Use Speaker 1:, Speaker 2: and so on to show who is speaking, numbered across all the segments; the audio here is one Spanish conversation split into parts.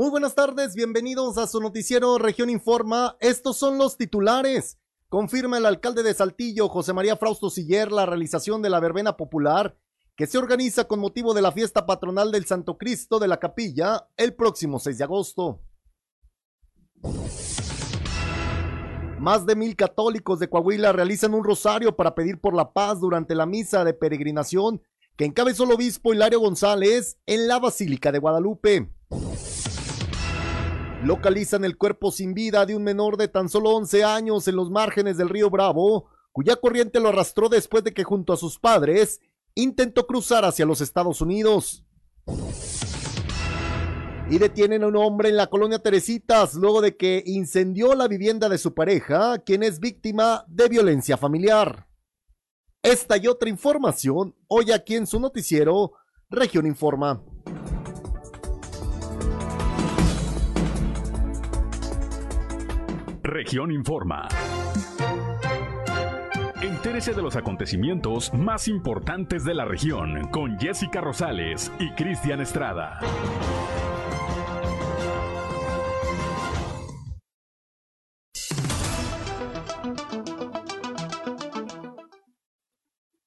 Speaker 1: Muy buenas tardes, bienvenidos a su noticiero Región Informa. Estos son los titulares. Confirma el alcalde de Saltillo, José María Frausto Siller, la realización de la verbena popular que se organiza con motivo de la fiesta patronal del Santo Cristo de la Capilla el próximo 6 de agosto. Más de mil católicos de Coahuila realizan un rosario para pedir por la paz durante la misa de peregrinación que encabezó el obispo Hilario González en la Basílica de Guadalupe. Localizan el cuerpo sin vida de un menor de tan solo 11 años en los márgenes del río Bravo, cuya corriente lo arrastró después de que junto a sus padres intentó cruzar hacia los Estados Unidos. Y detienen a un hombre en la colonia Teresitas luego de que incendió la vivienda de su pareja, quien es víctima de violencia familiar. Esta y otra información hoy aquí en su noticiero Región Informa.
Speaker 2: Región Informa. Entérese de los acontecimientos más importantes de la región con Jessica Rosales y Cristian Estrada.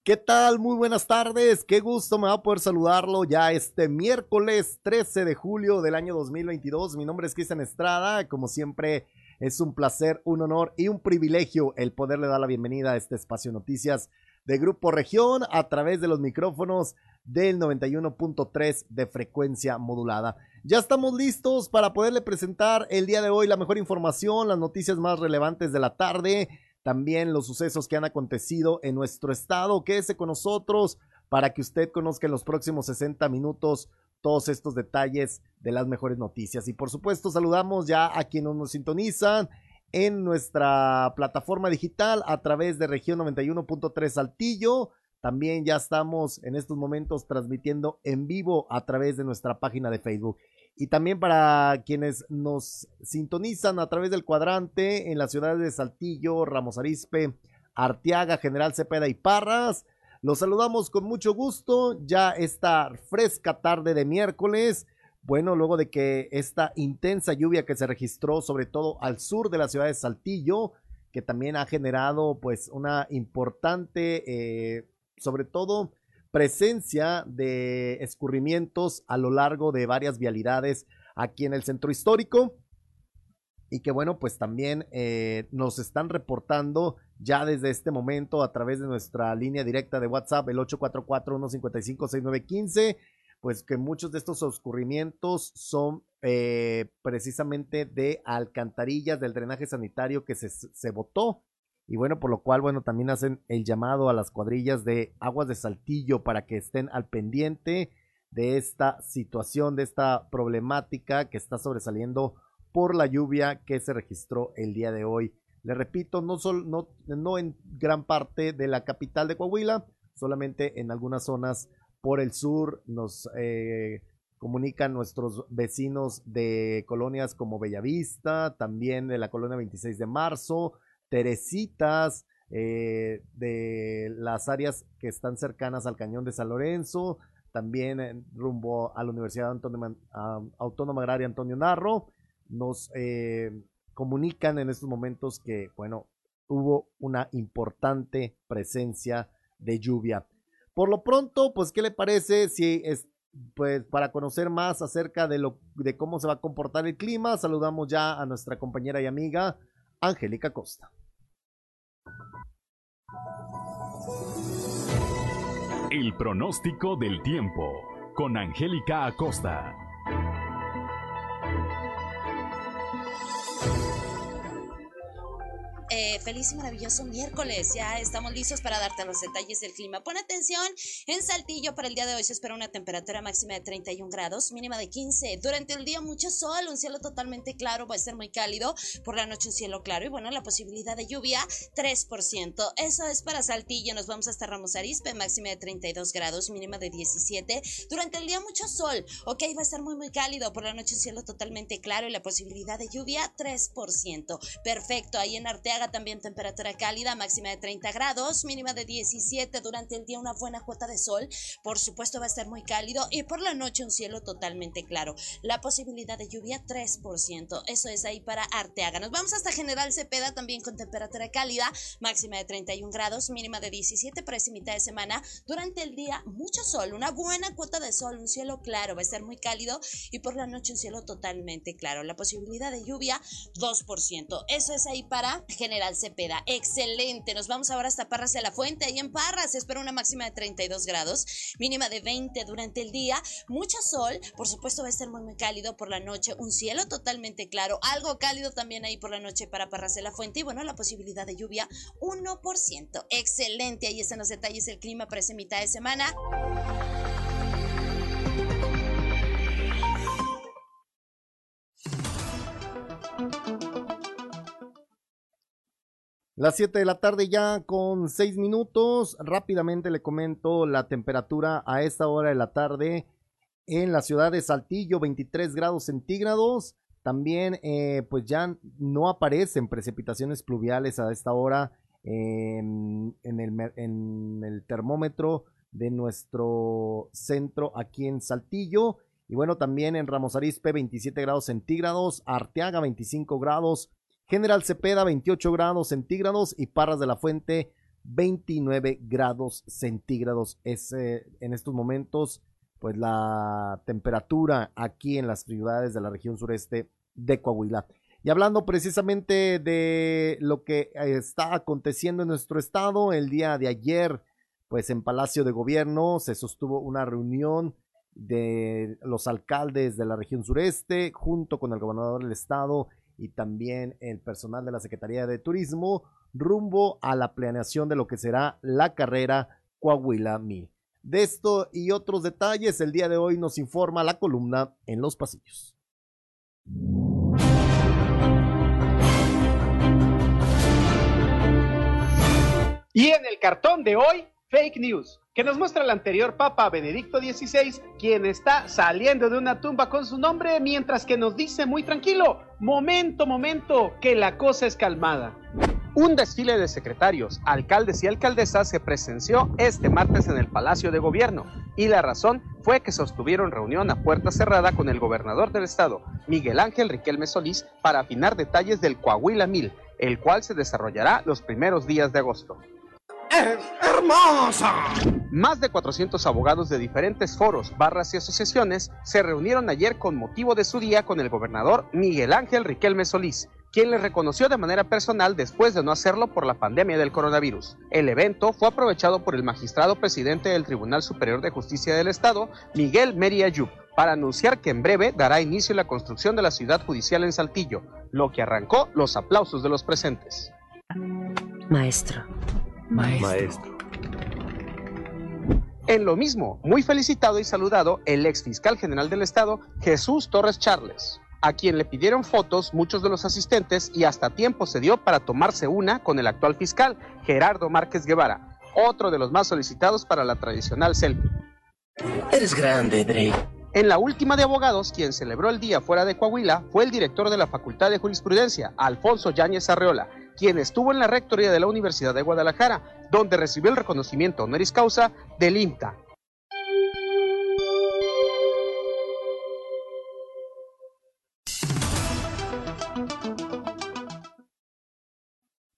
Speaker 1: ¿Qué tal? Muy buenas tardes. Qué gusto me va a poder saludarlo ya este miércoles 13 de julio del año 2022. Mi nombre es Cristian Estrada. Como siempre, es un placer, un honor y un privilegio el poderle dar la bienvenida a este espacio noticias de Grupo Región a través de los micrófonos del 91.3 de frecuencia modulada. Ya estamos listos para poderle presentar el día de hoy la mejor información, las noticias más relevantes de la tarde, también los sucesos que han acontecido en nuestro estado. Quédese con nosotros para que usted conozca en los próximos 60 minutos todos estos detalles de las mejores noticias. Y por supuesto, saludamos ya a quienes nos sintonizan en nuestra plataforma digital a través de región 91.3 Saltillo. También ya estamos en estos momentos transmitiendo en vivo a través de nuestra página de Facebook. Y también para quienes nos sintonizan a través del cuadrante en las ciudades de Saltillo, Ramos Arizpe, Arteaga, General Cepeda y Parras. Los saludamos con mucho gusto ya esta fresca tarde de miércoles. Bueno, luego de que esta intensa lluvia que se registró sobre todo al sur de la ciudad de Saltillo, que también ha generado pues una importante, eh, sobre todo presencia de escurrimientos a lo largo de varias vialidades aquí en el centro histórico y que bueno, pues también eh, nos están reportando ya desde este momento a través de nuestra línea directa de WhatsApp, el 844-155-6915, pues que muchos de estos oscurrimientos son eh, precisamente de alcantarillas del drenaje sanitario que se, se botó. Y bueno, por lo cual, bueno, también hacen el llamado a las cuadrillas de aguas de saltillo para que estén al pendiente de esta situación, de esta problemática que está sobresaliendo por la lluvia que se registró el día de hoy. Le repito, no, no, en gran parte de la capital de Coahuila, solamente en algunas zonas por el sur nos eh, comunican nuestros vecinos de colonias como Bellavista, también de la colonia 26 de marzo, Teresitas, eh, de las áreas que están cercanas al cañón de San Lorenzo, también rumbo a la Universidad Autónoma Agraria Antonio Narro, nos eh, comunican en estos momentos que, bueno, hubo una importante presencia de lluvia. Por lo pronto, pues, ¿qué le parece si es, pues, para conocer más acerca de lo, de cómo se va a comportar el clima, saludamos ya a nuestra compañera y amiga Angélica Costa.
Speaker 2: El pronóstico del tiempo con Angélica Acosta.
Speaker 3: Feliz y maravilloso miércoles. Ya estamos listos para darte los detalles del clima. Pon atención, en Saltillo para el día de hoy se espera una temperatura máxima de 31 grados, mínima de 15. Durante el día mucho sol, un cielo totalmente claro, va a ser muy cálido. Por la noche un cielo claro y bueno, la posibilidad de lluvia 3%. Eso es para Saltillo. Nos vamos hasta Ramos Arispe, máxima de 32 grados, mínima de 17. Durante el día mucho sol, ok, va a estar muy muy cálido. Por la noche un cielo totalmente claro y la posibilidad de lluvia 3%. Perfecto, ahí en Arteaga Arteaga temperatura cálida, máxima de 30 grados, mínima de 17 durante el día, una buena cuota de sol. Por supuesto va a estar muy cálido y por la noche un cielo totalmente claro. La posibilidad de lluvia 3%. Eso es ahí para Arteaga. Nos vamos hasta General Cepeda también con temperatura cálida, máxima de 31 grados, mínima de 17 para mitad de semana. Durante el día mucho sol, una buena cuota de sol, un cielo claro, va a estar muy cálido y por la noche un cielo totalmente claro. La posibilidad de lluvia 2%. Eso es ahí para General Cepeda. Excelente. Nos vamos ahora hasta Parras de la Fuente. Ahí en Parras espera una máxima de 32 grados, mínima de 20 durante el día. Mucho sol. Por supuesto va a estar muy, muy cálido por la noche. Un cielo totalmente claro. Algo cálido también ahí por la noche para Parras de la Fuente. Y bueno, la posibilidad de lluvia 1%. Excelente. Ahí están los detalles del clima para esa mitad de semana.
Speaker 1: Las 7 de la tarde ya con 6 minutos. Rápidamente le comento la temperatura a esta hora de la tarde en la ciudad de Saltillo, 23 grados centígrados. También eh, pues ya no aparecen precipitaciones pluviales a esta hora en, el, en el termómetro de nuestro centro aquí en Saltillo. Y bueno, también en Ramos Arizpe 27 grados centígrados, Arteaga 25 grados, General Cepeda 28 grados centígrados y Parras de la Fuente 29 grados centígrados. Es eh, en estos momentos pues la temperatura aquí en las ciudades de la región sureste de Coahuila. Y hablando precisamente de lo que está aconteciendo en nuestro estado, el día de ayer, pues en Palacio de Gobierno se sostuvo una reunión de los alcaldes de la región sureste junto con el gobernador del estado y también el personal de la Secretaría de Turismo rumbo a la planeación de lo que será la carrera Coahuila 1000. De esto y otros detalles, el día de hoy nos informa la columna en los pasillos.
Speaker 4: Y en el cartón de hoy, fake news que nos muestra el anterior Papa Benedicto XVI, quien está saliendo de una tumba con su nombre, mientras que nos dice muy tranquilo, momento, momento, que la cosa es calmada. Un desfile de secretarios, alcaldes y alcaldesas se presenció este martes en el Palacio de Gobierno y la razón fue que sostuvieron reunión a puerta cerrada con el gobernador del estado, Miguel Ángel Riquelme Solís, para afinar detalles del Coahuila Mil, el cual se desarrollará los primeros días de agosto hermosa. Más de 400 abogados de diferentes foros, barras y asociaciones se reunieron ayer con motivo de su día con el gobernador Miguel Ángel Riquelme Solís, quien les reconoció de manera personal después de no hacerlo por la pandemia del coronavirus. El evento fue aprovechado por el magistrado presidente del Tribunal Superior de Justicia del Estado, Miguel Meri Ayub, para anunciar que en breve dará inicio la construcción de la ciudad judicial en Saltillo, lo que arrancó los aplausos de los presentes.
Speaker 5: Maestro.
Speaker 4: Maestro. En lo mismo, muy felicitado y saludado el ex fiscal general del estado, Jesús Torres Charles, a quien le pidieron fotos muchos de los asistentes y hasta tiempo se dio para tomarse una con el actual fiscal, Gerardo Márquez Guevara, otro de los más solicitados para la tradicional selfie.
Speaker 5: Eres grande, Drake.
Speaker 4: En la última de abogados, quien celebró el día fuera de Coahuila fue el director de la Facultad de Jurisprudencia, Alfonso Yáñez Arreola, quien estuvo en la rectoría de la Universidad de Guadalajara, donde recibió el reconocimiento honoris causa del INTA.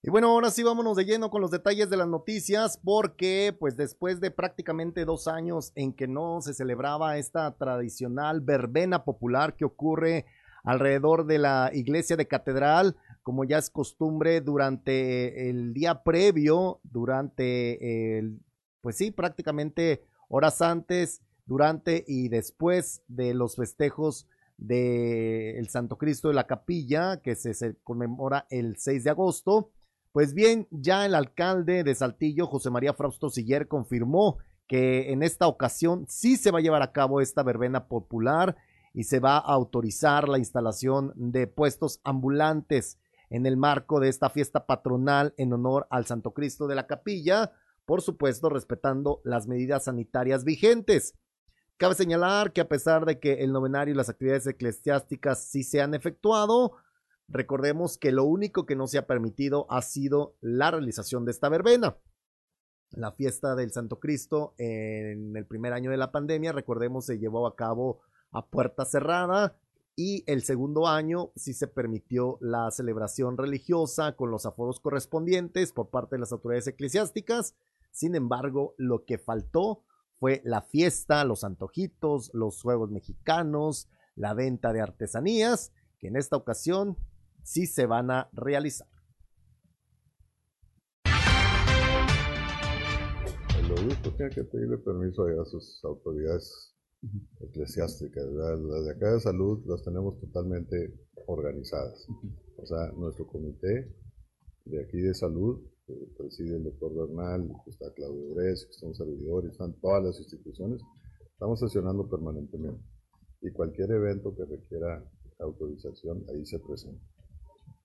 Speaker 1: Y bueno, ahora sí vámonos de lleno con los detalles de las noticias, porque pues después de prácticamente dos años en que no se celebraba esta tradicional verbena popular que ocurre alrededor de la iglesia de catedral, como ya es costumbre durante el día previo, durante el, pues sí, prácticamente horas antes, durante y después de los festejos del Santo Cristo de la Capilla, que se, conmemora el 6 de agosto. Pues bien, ya el alcalde de Saltillo, José María Frausto Siller, confirmó que en esta ocasión sí se va a llevar a cabo esta verbena popular y se va a autorizar la instalación de puestos ambulantes en el marco de esta fiesta patronal en honor al Santo Cristo de la Capilla, por supuesto respetando las medidas sanitarias vigentes. Cabe señalar que a pesar de que el novenario y las actividades eclesiásticas sí se han efectuado, Recordemos que lo único que no se ha permitido ha sido la realización de esta verbena. La fiesta del Santo Cristo en el primer año de la pandemia, recordemos, se llevó a cabo a puerta cerrada y el segundo año sí se permitió la celebración religiosa con los aforos correspondientes por parte de las autoridades eclesiásticas. Sin embargo, lo que faltó fue la fiesta, los antojitos, los juegos mexicanos, la venta de artesanías, que en esta ocasión sí se van a realizar.
Speaker 6: El tiene que pedirle permiso a sus autoridades eclesiásticas. Las de acá de salud las tenemos totalmente organizadas. O sea, nuestro comité de aquí de salud, que preside el doctor Bernal, está Claudio Bres, que son servidores, están todas las instituciones, estamos sesionando permanentemente. Y cualquier evento que requiera autorización, ahí se presenta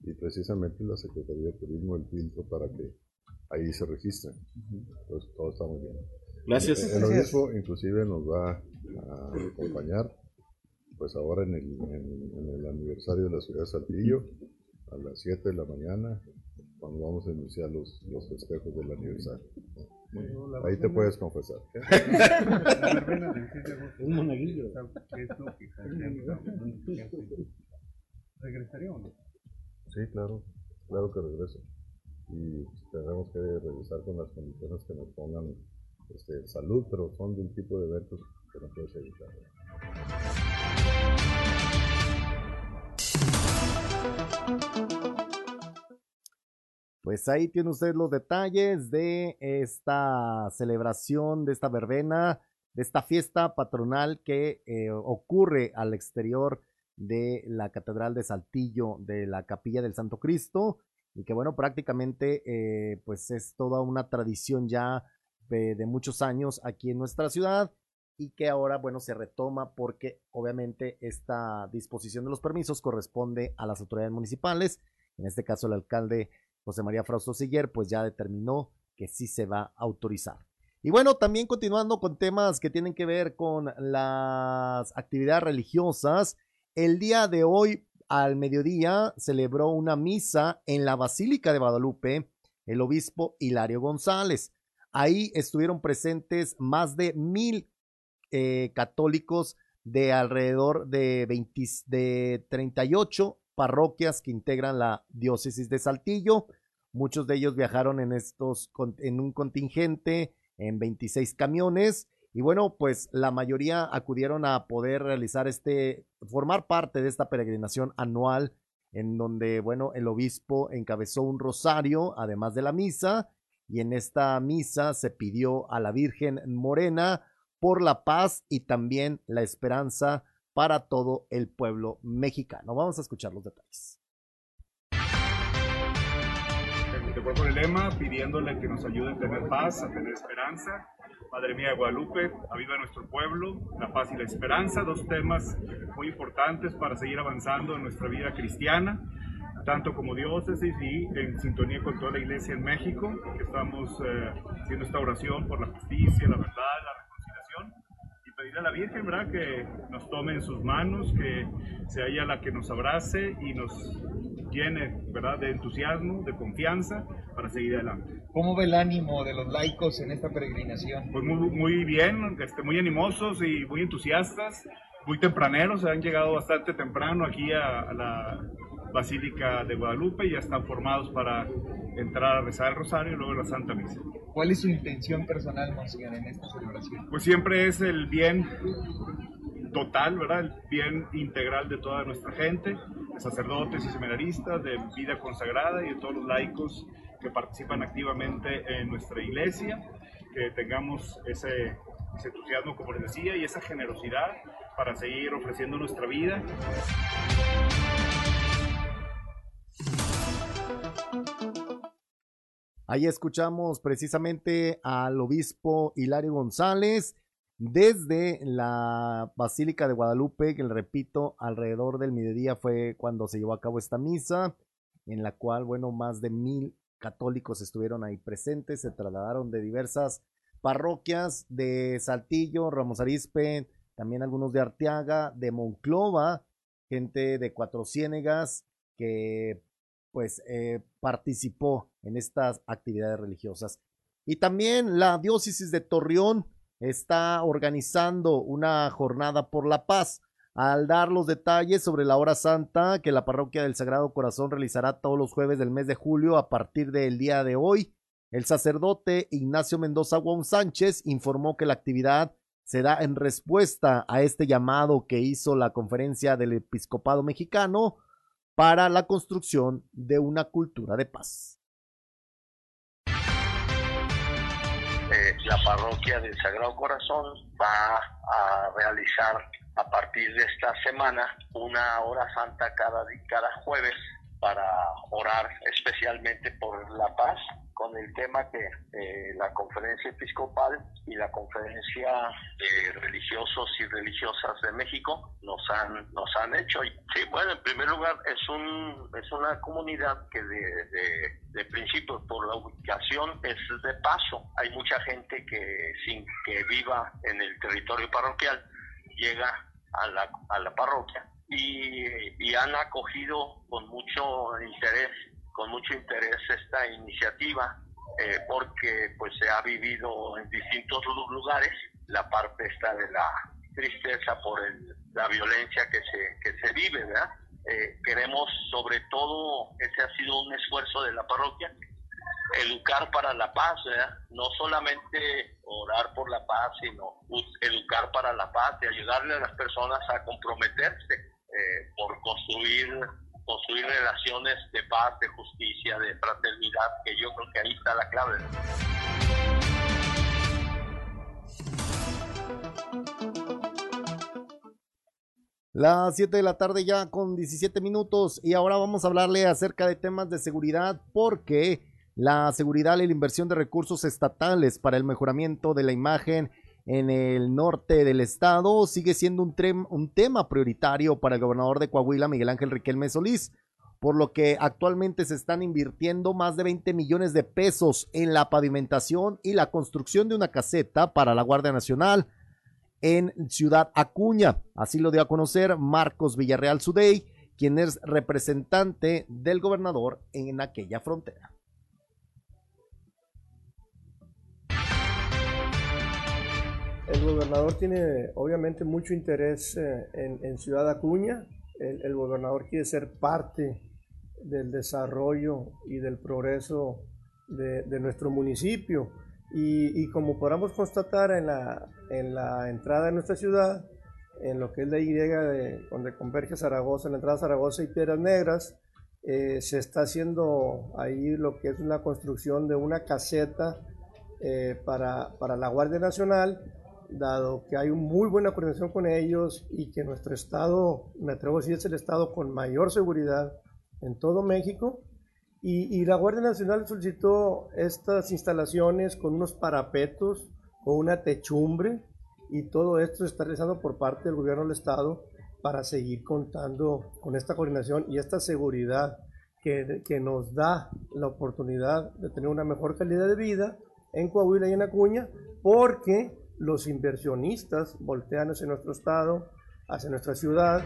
Speaker 6: y precisamente la Secretaría de Turismo el filtro para que ahí se registren. Entonces todo está muy bien.
Speaker 7: Gracias.
Speaker 6: El, obispo inclusive nos va a acompañar pues ahora en el, en, el aniversario de la ciudad de Saltillo a las 7 de la mañana cuando vamos a iniciar los, los festejos del aniversario. Ahí te puedes confesar.
Speaker 8: Un monaguillo. ¿Regresaría o no?
Speaker 6: Sí, claro, claro que regreso. Y tenemos que regresar con las condiciones que nos pongan este, salud, pero son de un tipo de eventos
Speaker 1: Pues ahí tiene usted los detalles de esta celebración, de esta verbena, de esta fiesta patronal que eh, ocurre al exterior de la Catedral de Saltillo, de la Capilla del Santo Cristo, y que bueno, prácticamente eh, pues es toda una tradición ya de, de, muchos años aquí en nuestra ciudad y que ahora bueno se retoma porque obviamente esta disposición de los permisos corresponde a las autoridades municipales, en este caso el alcalde José María Frausto Siller pues ya determinó que sí se va a autorizar. Y bueno, también continuando con temas que tienen que ver con las actividades religiosas, el día de hoy, al mediodía, celebró una misa en la Basílica de Guadalupe el obispo Hilario González. Ahí estuvieron presentes más de mil eh, católicos de alrededor de, 20, de 38 parroquias que integran la diócesis de Saltillo. Muchos de ellos viajaron en estos en un contingente en 26 camiones y bueno, pues la mayoría acudieron a poder realizar este, formar parte de esta peregrinación anual en donde, bueno, el obispo encabezó un rosario, además de la misa, y en esta misa se pidió a la Virgen Morena por la paz y también la esperanza para todo el pueblo mexicano. Vamos a escuchar los detalles.
Speaker 9: Te el lema pidiéndole que nos ayude a tener paz, a tener esperanza Madre mía de Guadalupe, aviva nuestro pueblo, la paz y la esperanza, dos temas muy importantes para seguir avanzando en nuestra vida cristiana, tanto como diócesis y en sintonía con toda la iglesia en México, que estamos eh, haciendo esta oración por la justicia, la verdad, la pedir a la Virgen, ¿verdad?, que nos tome en sus manos, que sea ella la que nos abrace y nos llene, ¿verdad?, de entusiasmo, de confianza para seguir adelante.
Speaker 10: ¿Cómo ve el ánimo de los laicos en esta peregrinación?
Speaker 9: Pues muy, muy bien, este, muy animosos y muy entusiastas, muy tempraneros, han llegado bastante temprano aquí a, la Basílica de Guadalupe y ya están formados para entrar a rezar el rosario y luego la Santa Misa.
Speaker 10: ¿Cuál es su intención personal, Monseñor, en esta celebración?
Speaker 9: Pues siempre es el bien total, ¿verdad? El bien integral de toda nuestra gente, de sacerdotes y seminaristas, de vida consagrada y de todos los laicos que participan activamente en nuestra iglesia, que tengamos ese, entusiasmo, como les decía, y esa generosidad para seguir ofreciendo nuestra vida.
Speaker 1: Ahí escuchamos precisamente al obispo Hilario González desde la Basílica de Guadalupe, que le repito, alrededor del mediodía fue cuando se llevó a cabo esta misa, en la cual, bueno, más de mil católicos estuvieron ahí presentes, se trasladaron de diversas parroquias de Saltillo, Ramos Arispe, también algunos de Arteaga, de Monclova, gente de Cuatro Ciénegas, que pues eh, participó en estas actividades religiosas. Y también la diócesis de Torreón está organizando una jornada por la paz al dar los detalles sobre la hora santa que la parroquia del Sagrado Corazón realizará todos los jueves del mes de julio a partir del día de hoy. El sacerdote Ignacio Mendoza Juan Sánchez informó que la actividad se da en respuesta a este llamado que hizo la conferencia del episcopado mexicano para la construcción de una cultura de paz.
Speaker 7: Eh, la parroquia del Sagrado Corazón va a realizar a partir de esta semana una hora santa cada, cada jueves para orar especialmente por la paz con el tema que eh, la conferencia episcopal y la conferencia de religiosos y religiosas de México nos han nos han hecho. Sí bueno en primer lugar es un es una comunidad que de, de, de principio por la ubicación es de paso. Hay mucha gente que sin que viva en el territorio parroquial llega a la, a la parroquia y, han acogido con mucho interés, con mucho interés esta iniciativa, eh, porque pues se ha vivido en distintos lugares la parte esta de la tristeza por la violencia que se, que se vive, ¿verdad? Eh, queremos sobre todo, ese ha sido un esfuerzo de la parroquia, educar para la paz, ¿verdad? no solamente orar por la paz, sino educar para la paz y ayudarle a las personas a comprometerse eh, por construir construir relaciones de paz, de justicia, de fraternidad, que yo creo que ahí está la clave.
Speaker 1: Las 7 de la tarde ya con 17 minutos y ahora vamos a hablarle acerca de temas de seguridad porque la seguridad y la inversión de recursos estatales para el mejoramiento de la imagen en el norte del estado sigue siendo un, un, tema prioritario para el gobernador de Coahuila, Miguel Ángel Riquelme Solís, por lo que actualmente se están invirtiendo más de 20 millones de pesos en la pavimentación y la construcción de una caseta para la Guardia Nacional en Ciudad Acuña. Así lo dio a conocer Marcos Villarreal Sudey, quien es representante del gobernador en aquella frontera.
Speaker 8: El gobernador tiene obviamente mucho interés eh, en, Ciudad Acuña. El, gobernador quiere ser parte del desarrollo y del progreso de, nuestro municipio. Y, como podamos constatar en la, en la entrada de nuestra ciudad, en lo que es la Y, de, donde converge Zaragoza, en la entrada de Zaragoza y Piedras Negras, eh, se está haciendo ahí lo que es la construcción de una caseta eh, para, para la Guardia Nacional dado que hay muy buena coordinación con ellos y que nuestro estado, me atrevo a decir, es el estado con mayor seguridad en todo México. Y, la Guardia Nacional solicitó estas instalaciones con unos parapetos, con una techumbre, y todo esto se está realizando por parte del gobierno del estado para seguir contando con esta coordinación y esta seguridad que, que nos da la oportunidad de tener una mejor calidad de vida en Coahuila y en Acuña, porque los inversionistas voltean hacia nuestro estado, hacia nuestra ciudad.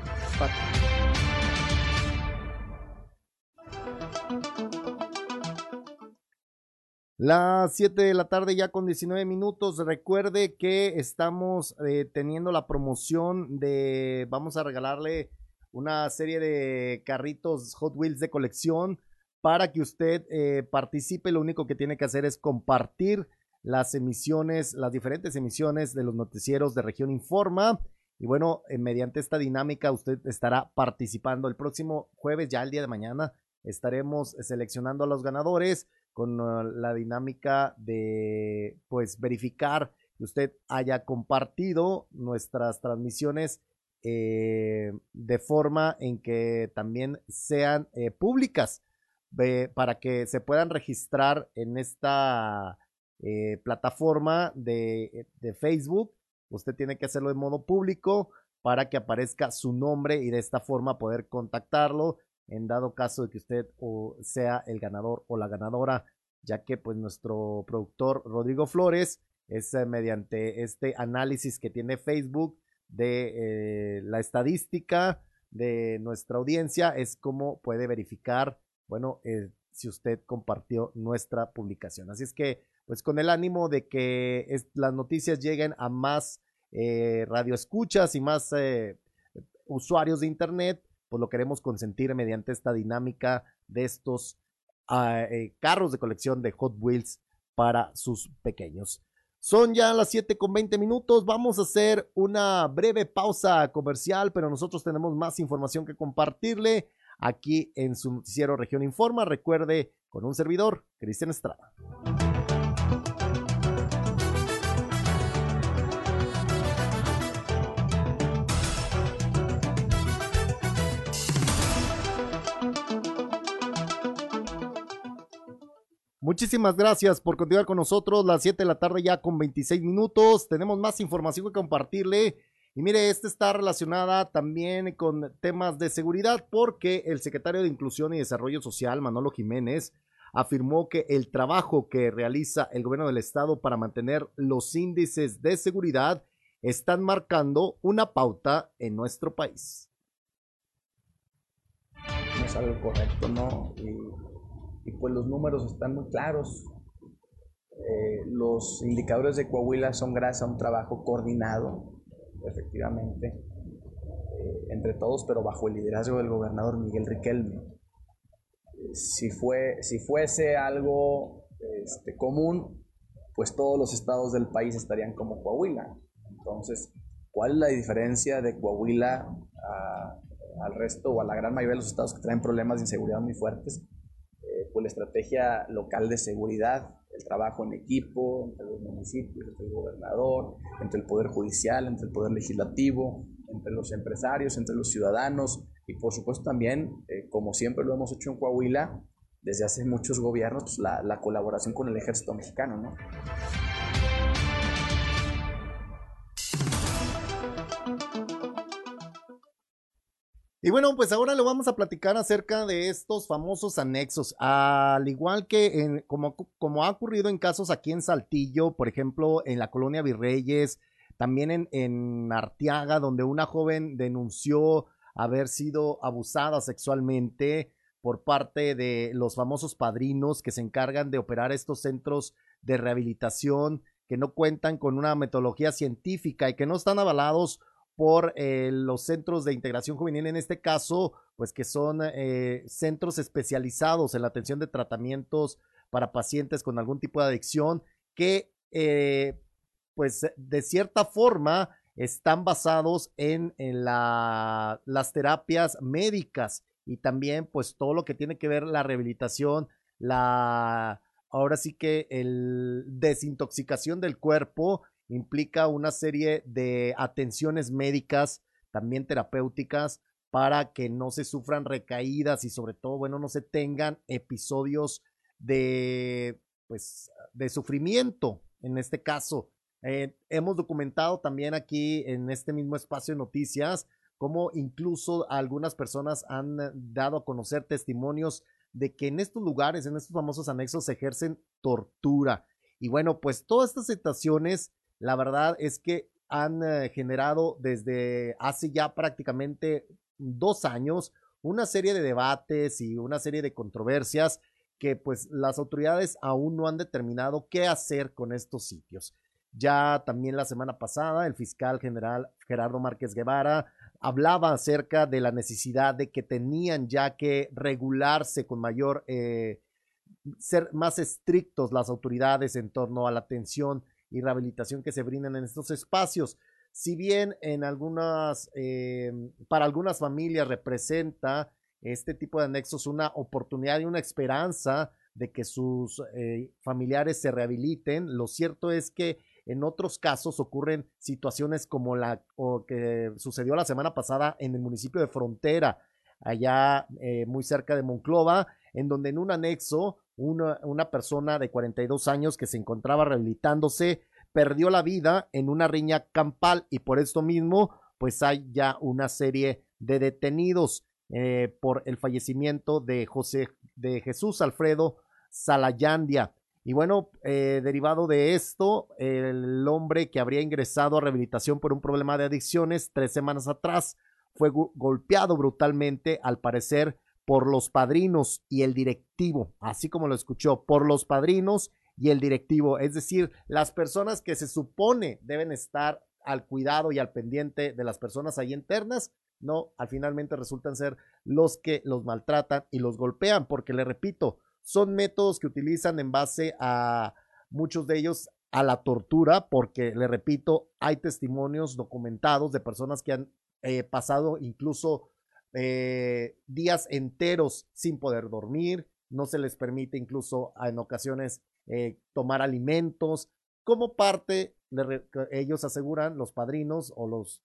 Speaker 1: Las 7 de la tarde ya con 19 minutos. Recuerde que estamos eh, teniendo la promoción de, vamos a regalarle una serie de carritos Hot Wheels de colección para que usted eh, participe. Lo único que tiene que hacer es compartir las emisiones, las diferentes emisiones de los noticieros de Región Informa. Y bueno, eh, mediante esta dinámica usted estará participando el próximo jueves, ya el día de mañana, estaremos seleccionando a los ganadores con uh, la dinámica de pues verificar que usted haya compartido nuestras transmisiones eh, de forma en que también sean eh, públicas para que se puedan registrar en esta eh, plataforma de, de, Facebook. Usted tiene que hacerlo de modo público para que aparezca su nombre y de esta forma poder contactarlo en dado caso de que usted o sea el ganador o la ganadora, ya que pues nuestro productor Rodrigo Flores es eh, mediante este análisis que tiene Facebook de eh, la estadística de nuestra audiencia es cómo puede verificar, bueno, eh, si usted compartió nuestra publicación. Así es que, pues con el ánimo de que las noticias lleguen a más eh, radioescuchas y más eh, usuarios de Internet, pues lo queremos consentir mediante esta dinámica de estos ah, eh, carros de colección de Hot Wheels para sus pequeños. Son ya las 7 con 20 minutos. Vamos a hacer una breve pausa comercial, pero nosotros tenemos más información que compartirle aquí en su noticiero Región Informa. Recuerde, con un servidor, Cristian Estrada. Muchísimas gracias por continuar con nosotros. Las 7 de la tarde ya con 26 minutos. Tenemos más información que compartirle. Y mire, esta está relacionada también con temas de seguridad porque el secretario de Inclusión y Desarrollo Social, Manolo Jiménez, afirmó que el trabajo que realiza el gobierno del estado para mantener los índices de seguridad están marcando una pauta en nuestro país.
Speaker 10: No es algo correcto, ¿no? y pues los números están muy claros. Eh, los indicadores de Coahuila son gracias a un trabajo coordinado, efectivamente, eh, entre todos, pero bajo el liderazgo del gobernador Miguel Riquelme. si, fue, si fuese algo este, común, pues todos los estados del país estarían como Coahuila. Entonces, ¿cuál es la diferencia de Coahuila al resto o a la gran mayoría de los estados que traen problemas de inseguridad muy fuertes? La estrategia local de seguridad, el trabajo en equipo entre los municipios, entre el gobernador, entre el poder judicial, entre el poder legislativo, entre los empresarios, entre los ciudadanos y por supuesto también, eh, como siempre lo hemos hecho en Coahuila, desde hace muchos gobiernos, pues, la, la colaboración con el ejército mexicano, ¿no?
Speaker 1: Y bueno, pues ahora le vamos a platicar acerca de estos famosos anexos. Al igual que en, como, como ha ocurrido en casos aquí en Saltillo, por ejemplo, en la colonia Virreyes, también en, en Arteaga, donde una joven denunció haber sido abusada sexualmente por parte de los famosos padrinos que se encargan de operar estos centros de rehabilitación que no cuentan con una metodología científica y que no están avalados por eh, los centros de integración juvenil, en este caso, pues que son eh, centros especializados en la atención de tratamientos para pacientes con algún tipo de adicción que, eh, pues de cierta forma, están basados en, en la, las terapias médicas y también, pues todo lo que tiene que ver la rehabilitación, la, ahora sí que el desintoxicación del cuerpo implica una serie de atenciones médicas, también terapéuticas, para que no se sufran recaídas y sobre todo, bueno, no se tengan episodios de, pues, de sufrimiento en este caso. Eh, hemos documentado también aquí en este mismo espacio de noticias cómo incluso algunas personas han dado a conocer testimonios de que en estos lugares, en estos famosos anexos, se ejercen tortura. Y bueno, pues todas estas situaciones la verdad es que han eh, generado desde hace ya prácticamente dos años una serie de debates y una serie de controversias que pues las autoridades aún no han determinado qué hacer con estos sitios. Ya también la semana pasada el fiscal general Gerardo Márquez Guevara hablaba acerca de la necesidad de que tenían ya que regularse con mayor, eh, ser más estrictos las autoridades en torno a la atención y rehabilitación que se brindan en estos espacios. Si bien en algunas, eh, para algunas familias representa este tipo de anexos una oportunidad y una esperanza de que sus eh, familiares se rehabiliten, lo cierto es que en otros casos ocurren situaciones como la que sucedió la semana pasada en el municipio de Frontera, allá eh, muy cerca de Monclova, en donde en un anexo una, una persona de 42 años que se encontraba rehabilitándose perdió la vida en una riña campal y por esto mismo pues hay ya una serie de detenidos eh, por el fallecimiento de José de Jesús Alfredo Salayandia. Y bueno, eh, derivado de esto, el hombre que habría ingresado a rehabilitación por un problema de adicciones tres semanas atrás fue golpeado brutalmente, al parecer, por los padrinos y el directivo, así como lo escuchó, por los padrinos y el directivo, es decir, las personas que se supone deben estar al cuidado y al pendiente de las personas ahí internas, no, al finalmente resultan ser los que los maltratan y los golpean, porque le repito, son métodos que utilizan en base a muchos de ellos a la tortura, porque le repito, hay testimonios documentados de personas que han eh, pasado incluso eh, días enteros sin poder dormir, no se les permite incluso en ocasiones eh, tomar alimentos, como parte, ellos aseguran, los padrinos o los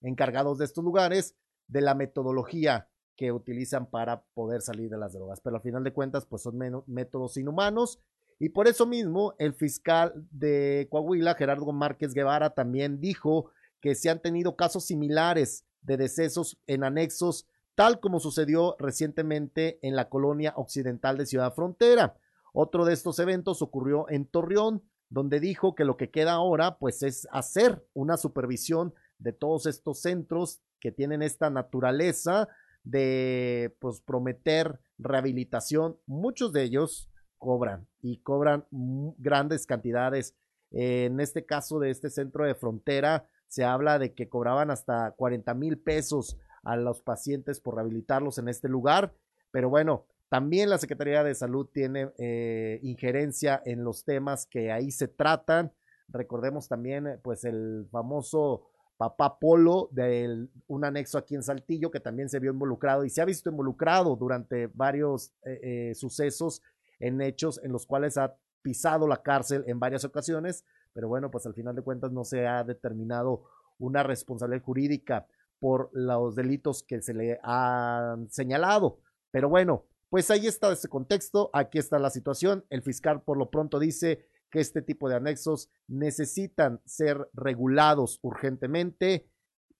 Speaker 1: encargados de estos lugares, de la metodología que utilizan para poder salir de las drogas. Pero al final de cuentas, pues son métodos inhumanos. Y por eso mismo, el fiscal de Coahuila, Gerardo Márquez Guevara, también dijo que se han tenido casos similares de decesos en anexos, tal como sucedió recientemente en la colonia occidental de Ciudad Frontera. Otro de estos eventos ocurrió en Torreón, donde dijo que lo que queda ahora pues es hacer una supervisión de todos estos centros que tienen esta naturaleza de pues prometer rehabilitación. Muchos de ellos cobran y cobran grandes cantidades. En este caso de este centro de frontera se habla de que cobraban hasta 40 mil pesos a los pacientes por rehabilitarlos en este lugar. Pero bueno, también la Secretaría de Salud tiene eh, injerencia en los temas que ahí se tratan. Recordemos también, pues, el famoso Papá Polo de un anexo aquí en Saltillo que también se vio involucrado y se ha visto involucrado durante varios eh, eh, sucesos en hechos en los cuales ha pisado la cárcel en varias ocasiones, pero bueno, pues al final de cuentas no se ha determinado una responsabilidad jurídica por los delitos que se le han señalado. Pero bueno, pues ahí está ese contexto, aquí está la situación. El fiscal por lo pronto dice que este tipo de anexos necesitan ser regulados urgentemente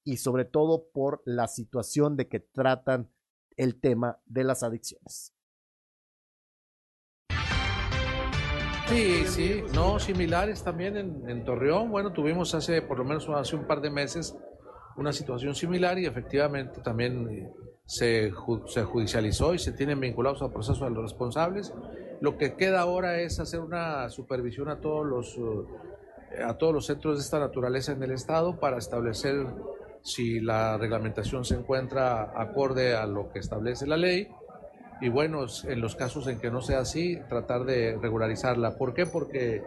Speaker 1: y sobre todo por la situación de que tratan el tema de las adicciones.
Speaker 11: Sí, sí, no, similares también en, Torreón. Bueno, tuvimos hace por lo menos hace un par de meses una situación similar y efectivamente también eh, se, se judicializó y se tienen vinculados al proceso de los responsables. Lo que queda ahora es hacer una supervisión a todos los, eh, a todos los centros de esta naturaleza en el Estado para establecer si la reglamentación se encuentra acorde a lo que establece la ley y bueno, en los casos en que no sea así, tratar de regularizarla. ¿Por qué? Porque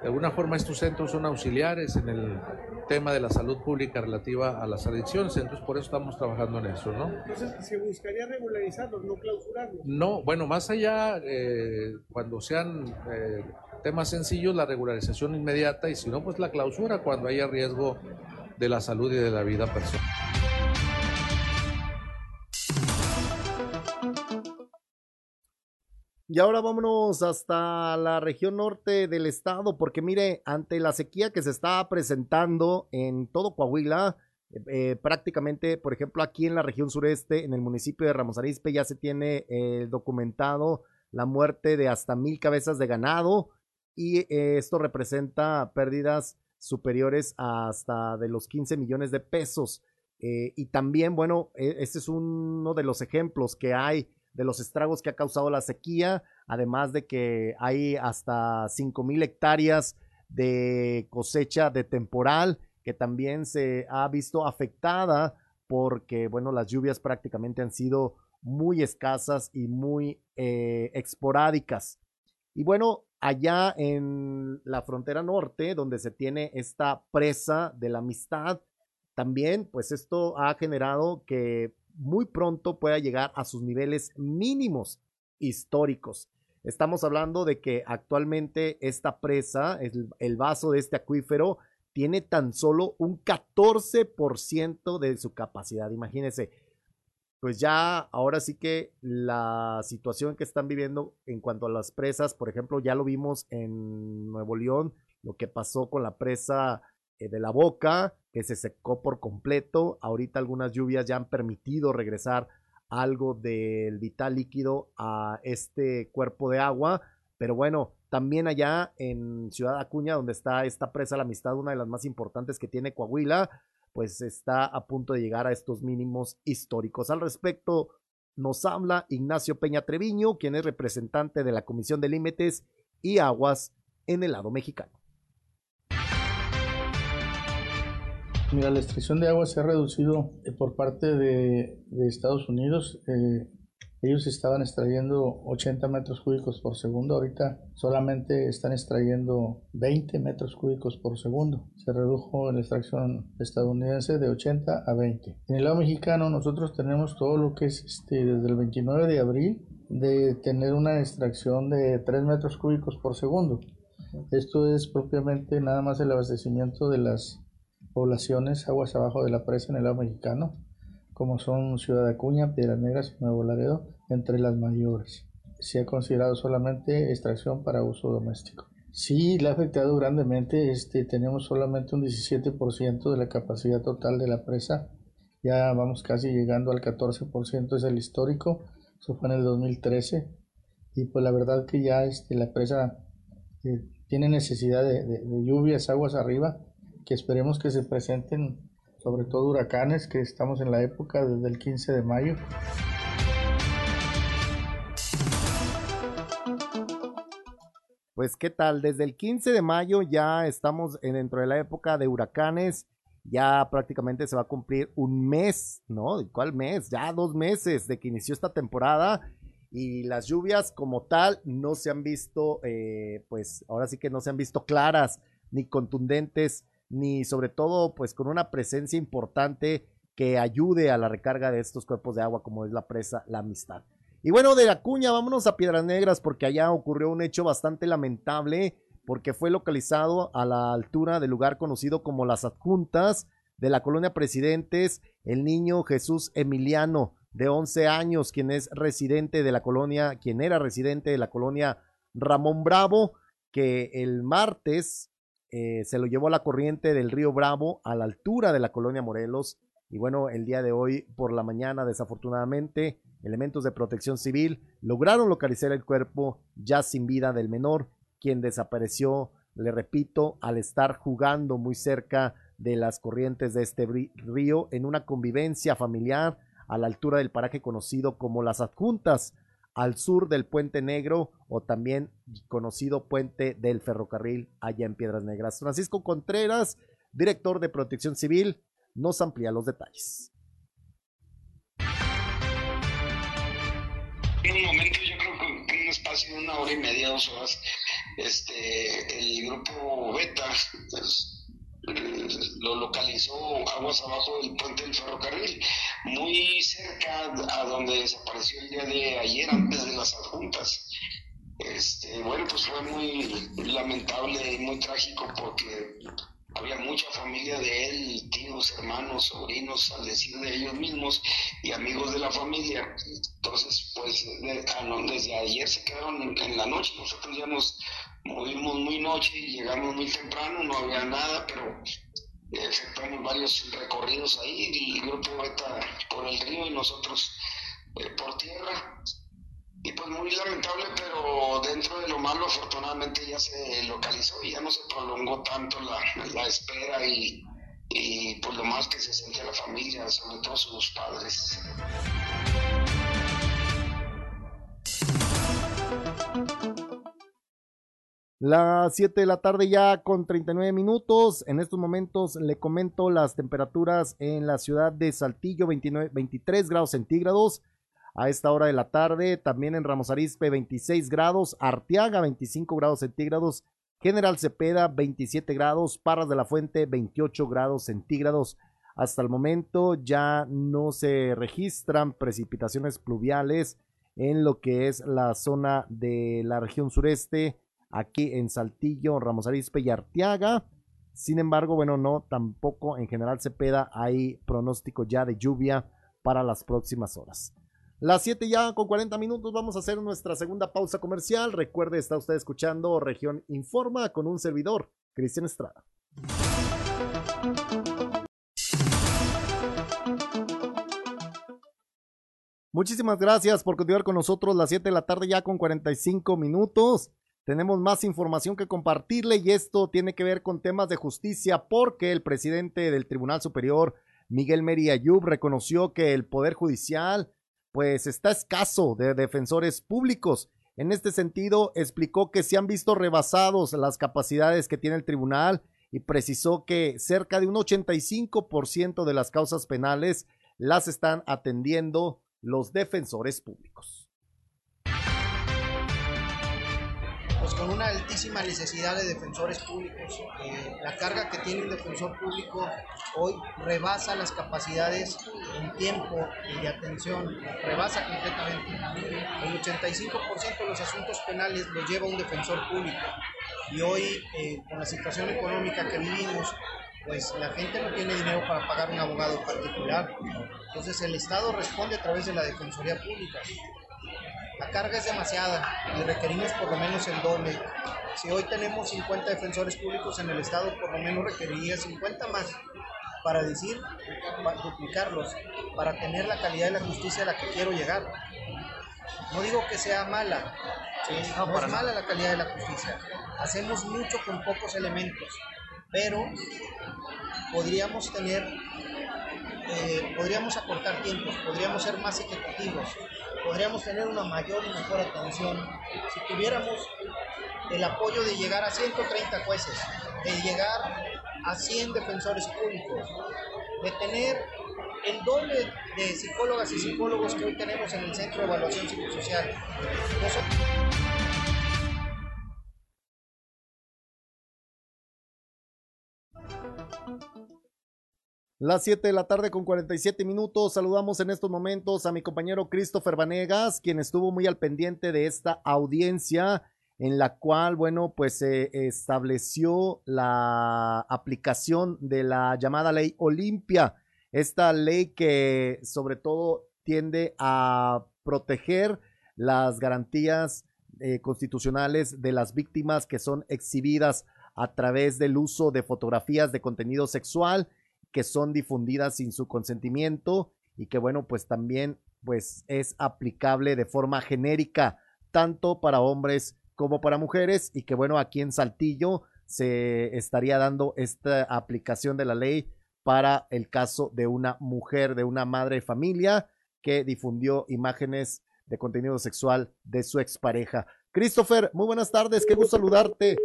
Speaker 11: de alguna forma estos centros son auxiliares en el tema de la salud pública relativa a las adicciones, entonces por eso estamos trabajando en eso, ¿no?
Speaker 8: Entonces, ¿se buscaría regularizarlos, no clausurarlos?
Speaker 11: No, bueno, más allá, eh, cuando sean eh, temas sencillos, la regularización inmediata y si no, pues la clausura cuando haya riesgo de la salud y de la vida personal.
Speaker 1: Y ahora vámonos hasta la región norte del estado, porque mire, ante la sequía que se está presentando en todo Coahuila, eh, prácticamente, por ejemplo, aquí en la región sureste, en el municipio de Ramos Arizpe, ya se tiene eh, documentado la muerte de hasta mil cabezas de ganado y eh, esto representa pérdidas superiores a hasta de los 15 millones de pesos. y también, bueno, e, este es uno de los ejemplos que hay de los estragos que ha causado la sequía, además de que hay hasta 5 mil hectáreas de cosecha de temporal que también se ha visto afectada porque, bueno, las lluvias prácticamente han sido muy escasas y muy eh, esporádicas. Y bueno, allá en la frontera norte, donde se tiene esta presa de la amistad, también, pues esto ha generado que muy pronto pueda llegar a sus niveles mínimos históricos. Estamos hablando de que actualmente esta presa, el, vaso de este acuífero, tiene tan solo un 14% de su capacidad. Imagínense, pues ya ahora sí que la situación que están viviendo en cuanto a las presas, por ejemplo, ya lo vimos en Nuevo León, lo que pasó con la presa eh, de la boca, que se secó por completo. Ahorita algunas lluvias ya han permitido regresar algo del vital líquido a este cuerpo de agua. Pero bueno, también allá en Ciudad Acuña, donde está esta presa La Amistad, una de las más importantes que tiene Coahuila, pues está a punto de llegar a estos mínimos históricos. Al respecto, nos habla Ignacio Peña Treviño, quien es representante de la Comisión de Límites y Aguas en el lado mexicano.
Speaker 12: Mira, la extracción de agua se ha reducido eh, por parte de, Estados Unidos. Eh, ellos estaban extrayendo 80 metros cúbicos por segundo, ahorita solamente están extrayendo 20 metros cúbicos por segundo. Se redujo la extracción estadounidense de 80 a 20. En el lado mexicano nosotros tenemos todo lo que es este, desde el 29 de abril de tener una extracción de 3 metros cúbicos por segundo. Esto es propiamente nada más el abastecimiento de las poblaciones aguas abajo de la presa en el lado mexicano como son Ciudad Acuña, Piedras Negras y Nuevo Laredo, entre las mayores. Se ha considerado solamente extracción para uso doméstico. Sí, le ha afectado grandemente. Este, tenemos solamente un 17% de la capacidad total de la presa. Ya vamos casi llegando al 14%, es el histórico. Eso fue en el 2013. Y pues la verdad que ya este, la presa eh, tiene necesidad de, de lluvias, aguas arriba, que esperemos que se presenten sobre todo huracanes, que estamos en la época desde el 15 de mayo.
Speaker 1: Pues qué tal, desde el 15 de mayo ya estamos dentro de la época de huracanes, ya prácticamente se va a cumplir un mes, ¿no? ¿Cuál mes? Ya dos meses de que inició esta temporada y las lluvias como tal no se han visto, eh, pues ahora sí que no se han visto claras ni contundentes ni sobre todo pues con una presencia importante que ayude a la recarga de estos cuerpos de agua como es la presa La Amistad. Y bueno, de Acuña vámonos a Piedras Negras porque allá ocurrió un hecho bastante lamentable porque fue localizado a la altura del lugar conocido como Las Adjuntas de la colonia Presidentes el niño Jesús Emiliano de 11 años, quien es residente de la colonia, quien era residente de la colonia Ramón Bravo, que el martes eh, se lo llevó a la corriente del río Bravo a la altura de la colonia Morelos. Y bueno, el día de hoy por la mañana, desafortunadamente, elementos de protección civil lograron localizar el cuerpo ya sin vida del menor, quien desapareció, le repito, al estar jugando muy cerca de las corrientes de este río en una convivencia familiar a la altura del paraje conocido como Las Adjuntas, al sur del Puente Negro o también conocido Puente del Ferrocarril allá en Piedras Negras. Francisco Contreras, director de Protección Civil, nos amplía los detalles.
Speaker 13: En un momento, yo creo que en un espacio de una hora y media, dos horas, este, el grupo Beta, pues, lo localizó aguas abajo del puente del ferrocarril, muy cerca a donde desapareció el día de ayer, antes de las adjuntas. Este, bueno, pues fue muy lamentable y muy trágico porque había mucha familia de él, tíos, hermanos, sobrinos, al decir de ellos mismos y amigos de la familia. Entonces, pues desde ayer se quedaron en la noche. Nosotros ya nos movimos muy noche y llegamos muy temprano, no había nada, pero efectuamos varios recorridos ahí, el grupo Beta por el río y nosotros eh, por tierra. Y pues muy lamentable, pero dentro de lo malo afortunadamente ya se localizó y ya no se prolongó tanto la, espera y, y por lo más que se sentía la familia, sobre todo sus padres.
Speaker 1: Las 7 de la tarde ya con 39 minutos. En estos momentos le comento las temperaturas en la ciudad de Saltillo, 29, 23 grados centígrados. A esta hora de la tarde, también en Ramos Arizpe, 26 grados. Arteaga, 25 grados centígrados. General Cepeda, 27 grados. Parras de la Fuente, 28 grados centígrados. Hasta el momento ya no se registran precipitaciones pluviales en lo que es la zona de la región sureste aquí en Saltillo, Ramos Arizpe y Arteaga. Sin embargo, bueno, no, tampoco en general Cepeda hay pronóstico ya de lluvia para las próximas horas. Las 7 ya con 40 minutos vamos a hacer nuestra segunda pausa comercial. Recuerde, está usted escuchando Región Informa con un servidor, Cristian Estrada. Muchísimas gracias por continuar con nosotros las 7 de la tarde ya con 45 minutos. tenemos más información que compartirle y esto tiene que ver con temas de justicia porque el presidente del Tribunal Superior, Miguel Meri Ayub, reconoció que el Poder Judicial pues está escaso de defensores públicos. En este sentido, explicó que se han visto rebasados las capacidades que tiene el tribunal y precisó que cerca de un 85% de las causas penales las están atendiendo los defensores públicos.
Speaker 14: Pues con una altísima necesidad de defensores públicos. Eh, la carga que tiene un defensor público hoy rebasa las capacidades en tiempo y de atención, rebasa completamente. El 85% de los asuntos penales los lleva un defensor público. Y hoy, eh, con la situación económica que vivimos, pues la gente no tiene dinero para pagar un abogado particular. Entonces el Estado responde a través de la Defensoría Pública. La carga es demasiada y requerimos por lo menos el doble. Si hoy tenemos 50 defensores públicos en el Estado, por lo menos requeriría 50 más para decir, para duplicarlos, para tener la calidad de la justicia a la que quiero llegar. No digo que sea mala, no, es mala la calidad de la justicia. Hacemos mucho con pocos elementos, pero podríamos tener, eh, podríamos acortar tiempos, podríamos ser más ejecutivos, podríamos tener una mayor y mejor atención si tuviéramos el apoyo de llegar a 130 jueces, de llegar a 100 defensores públicos, de tener el doble de psicólogas y psicólogos que hoy tenemos en el Centro de Evaluación Psicosocial.
Speaker 1: Las 7 de la tarde con 47 minutos. Saludamos en estos momentos a mi compañero Christopher Vanegas, quien estuvo muy al pendiente de esta audiencia en la cual, bueno, pues se estableció la aplicación de la llamada ley Olimpia, esta ley que sobre todo tiende a proteger las garantías eh, constitucionales de las víctimas que son exhibidas a través del uso de fotografías de contenido sexual que son difundidas sin su consentimiento y que bueno, pues también pues es aplicable de forma genérica tanto para hombres como para mujeres y que bueno, aquí en Saltillo se estaría dando esta aplicación de la ley para el caso de una mujer, de una madre de familia que difundió imágenes de contenido sexual de su expareja. Christopher, muy buenas tardes, qué gusto saludarte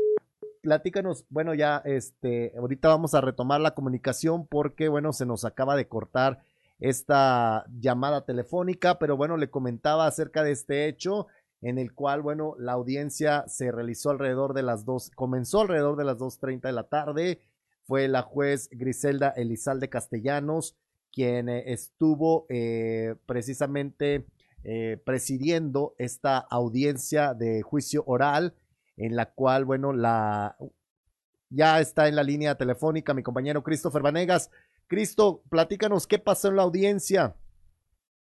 Speaker 1: platícanos, bueno, ya este, ahorita vamos a retomar la comunicación porque, bueno, se nos acaba de cortar esta llamada telefónica, pero bueno, le comentaba acerca de este hecho en el cual, bueno, la audiencia se realizó alrededor de las dos, comenzó alrededor de las 2.30 de la tarde, fue la juez Griselda Elizalde Castellanos quien eh, estuvo eh, precisamente eh, presidiendo esta audiencia de juicio oral en la cual, bueno, la ya está en la línea telefónica mi compañero Christopher Vanegas. Cristo, platícanos qué pasó en la audiencia.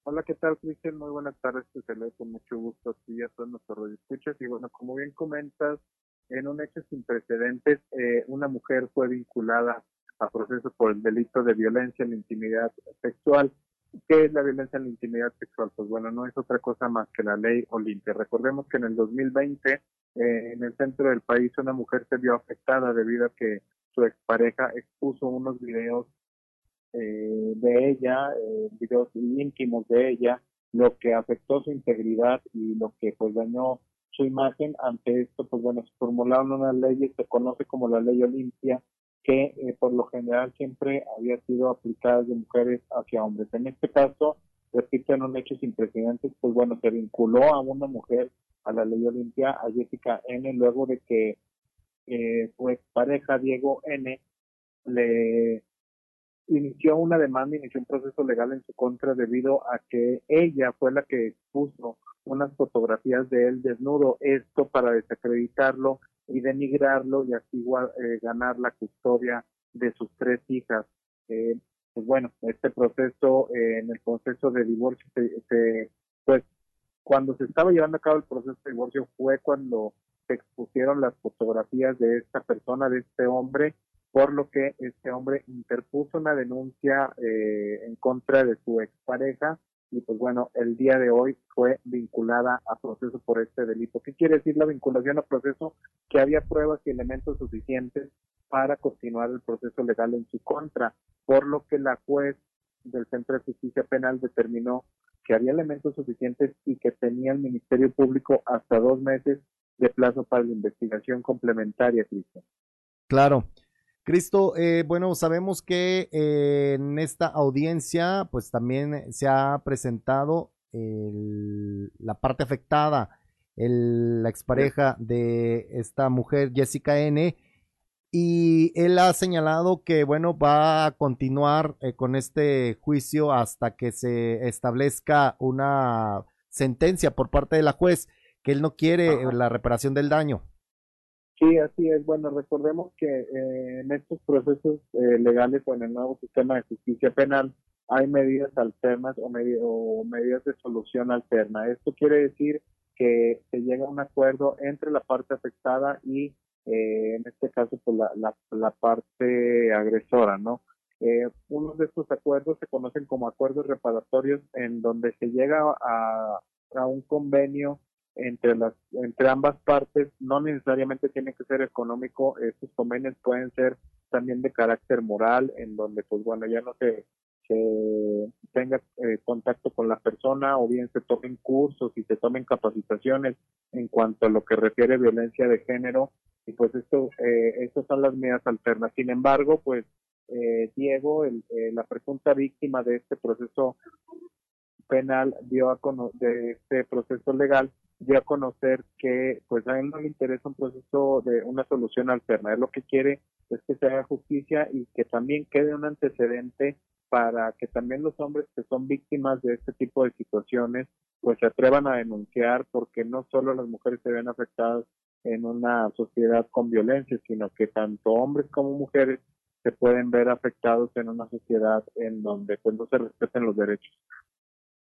Speaker 15: Hola, ¿qué tal, Cristian? Muy buenas tardes, te saludo con mucho gusto a ti y a todos nuestros escuchas. Y bueno, como bien comentas, en un hecho sin precedentes, eh, una mujer fue vinculada a proceso por el delito de violencia en intimidad sexual. ¿Qué es la violencia en la intimidad sexual? Pues bueno, no es otra cosa más que la ley Olimpia. Recordemos que en el 2020, eh, en el centro del país, una mujer se vio afectada debido a que su expareja expuso unos videos eh, de ella, eh, videos íntimos de ella, lo que afectó su integridad y lo que pues dañó su imagen. Ante esto, pues bueno, se formularon unas leyes, se conoce como la ley Olimpia, que eh, por lo general siempre había sido aplicada de mujeres hacia hombres. En este caso, repito, en un hecho sin pues bueno, se vinculó a una mujer a la ley Olimpia, a Jessica N, luego de que eh, su expareja Diego N le inició una demanda, inició un proceso legal en su contra debido a que ella fue la que expuso unas fotografías de él desnudo, esto para desacreditarlo y denigrarlo y así eh, ganar la custodia de sus tres hijas. Eh, pues bueno, este proceso, eh, en el proceso de divorcio, se, pues cuando se estaba llevando a cabo el proceso de divorcio fue cuando se expusieron las fotografías de esta persona, de este hombre, por lo que este hombre interpuso una denuncia en contra de su expareja y pues bueno, el día de hoy fue vinculada a proceso por este delito. ¿Qué quiere decir la vinculación a proceso? Que había pruebas y elementos suficientes para continuar el proceso legal en su contra, por lo que la juez del Centro de Justicia Penal determinó que había elementos suficientes y que tenía el Ministerio Público hasta dos meses de plazo para la investigación complementaria, Cristian.
Speaker 1: Claro. Cristo, eh, bueno, sabemos que eh, en esta audiencia, pues también se ha presentado la parte afectada, la expareja de esta mujer, Jessica N., y él ha señalado que, bueno, va a continuar eh, con este juicio hasta que se establezca una sentencia por parte de la juez, que él no quiere la reparación del daño.
Speaker 15: Sí, así es. Bueno, recordemos que eh, en estos procesos eh, legales o en el nuevo sistema de justicia penal hay medidas alternas o, o, medidas de solución alterna. Esto quiere decir que se llega a un acuerdo entre la parte afectada y, eh, en este caso, pues la, la, parte agresora, ¿no? Eh, uno de estos acuerdos se conocen como acuerdos reparatorios en donde se llega a un convenio entre las entre ambas partes no necesariamente tiene que ser económico estos convenios pueden ser también de carácter moral en donde pues bueno ya no se, tenga eh, contacto con la persona o bien se tomen cursos y se tomen capacitaciones en cuanto a lo que refiere violencia de género y pues esto eh, estas son las medidas alternas. Sin embargo pues eh, Diego el, eh, la presunta víctima de este proceso penal dio a de este proceso legal dio a conocer que pues a él no le interesa un proceso de una solución alterna. Él lo que quiere es que se haga justicia y que también quede un antecedente para que también los hombres que son víctimas de este tipo de situaciones pues se atrevan a denunciar porque no solo las mujeres se ven afectadas en una sociedad con violencia, sino que tanto hombres como mujeres se pueden ver afectados en una sociedad en donde pues no se respeten los derechos.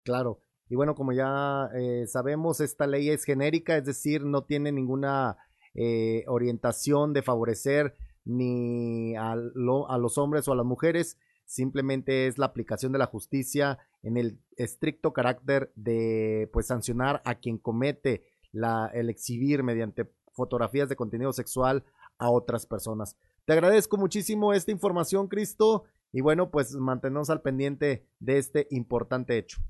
Speaker 1: Claro, y bueno, como ya eh, sabemos, esta ley es genérica, es decir, no tiene ninguna eh, orientación de favorecer ni a, a, los hombres o a las mujeres, simplemente es la aplicación de la justicia en el estricto carácter de pues sancionar a quien comete la, el exhibir mediante fotografías de contenido sexual a otras personas. Te agradezco muchísimo esta información, Cristo, y bueno, pues mantenernos al pendiente de este importante hecho.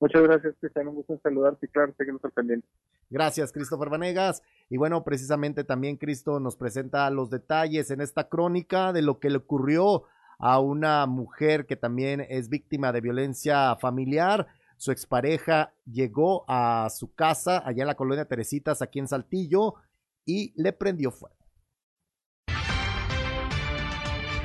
Speaker 15: Muchas gracias, Cristian. Un gusto saludarte y claro, seguimos al pendiente.
Speaker 1: Gracias, Christopher Vanegas. Y bueno, precisamente también Cristo nos presenta los detalles en esta crónica de lo que le ocurrió a una mujer que también es víctima de violencia familiar. Su expareja llegó a su casa allá en la colonia Teresitas, aquí en Saltillo, y le prendió fuego.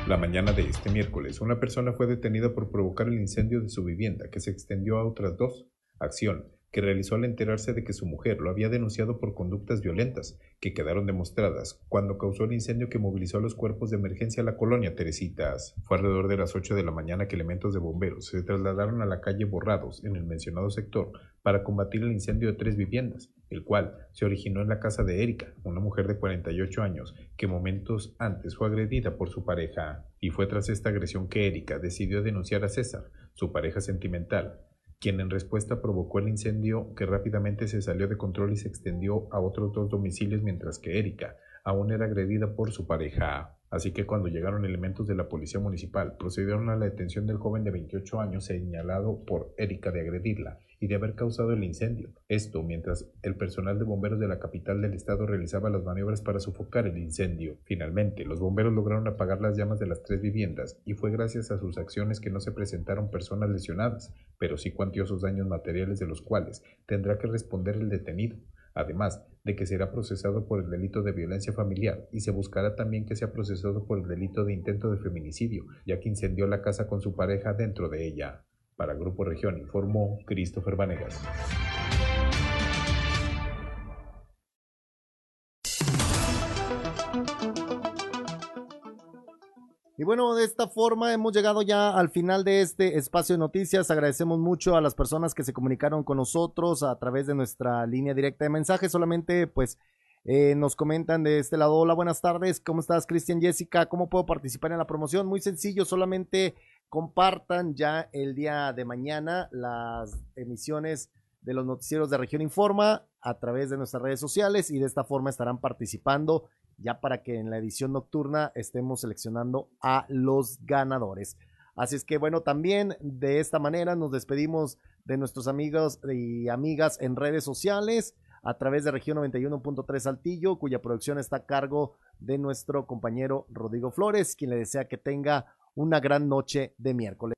Speaker 16: La mañana de este miércoles, una persona fue detenida por provocar el incendio de su vivienda, que se extendió a otras dos, acción que realizó al enterarse de que su mujer lo había denunciado por conductas violentas, que quedaron demostradas cuando causó el incendio que movilizó a los cuerpos de emergencia a la colonia Teresitas. Fue alrededor de las 8 de la mañana que elementos de bomberos se trasladaron a la calle Borrados, en el mencionado sector, para combatir el incendio de tres viviendas, el cual se originó en la casa de Erika, una mujer de 48 años, que momentos antes fue agredida por su pareja. Y fue tras esta agresión que Erika decidió denunciar a César, su pareja sentimental, quien en respuesta provocó el incendio que rápidamente se salió de control y se extendió a otros dos domicilios mientras que Erika aún era agredida por su pareja. Así que cuando llegaron elementos de la policía municipal, procedieron a la detención del joven de 28 años señalado por Erika de agredirla y de haber causado el incendio. Esto mientras el personal de bomberos de la capital del estado realizaba las maniobras para sofocar el incendio. Finalmente, los bomberos lograron apagar las llamas de las tres viviendas y fue gracias a sus acciones que no se presentaron personas lesionadas, pero sí cuantiosos daños materiales de los cuales tendrá que responder el detenido además de que será procesado por el delito de violencia familiar y se buscará también que sea procesado por el delito de intento de feminicidio, ya que incendió la casa con su pareja dentro de ella. Para Grupo Región informó Christopher Vanegas.
Speaker 1: Y bueno, de esta forma hemos llegado ya al final de este espacio de noticias. Agradecemos mucho a las personas que se comunicaron con nosotros a través de nuestra línea directa de mensajes. Solamente pues eh, nos comentan de este lado, hola, buenas tardes, ¿cómo estás Cristian Jessica? ¿Cómo puedo participar en la promoción? Muy sencillo, solamente compartan ya el día de mañana las emisiones de los noticieros de Región Informa a través de nuestras redes sociales y de esta forma estarán participando ya para que en la edición nocturna estemos seleccionando a los ganadores. Así es que bueno, también de esta manera nos despedimos de nuestros amigos y amigas en redes sociales a través de región 91.3 Saltillo, cuya producción está a cargo de nuestro compañero Rodrigo Flores, quien le desea que tenga una gran noche de miércoles.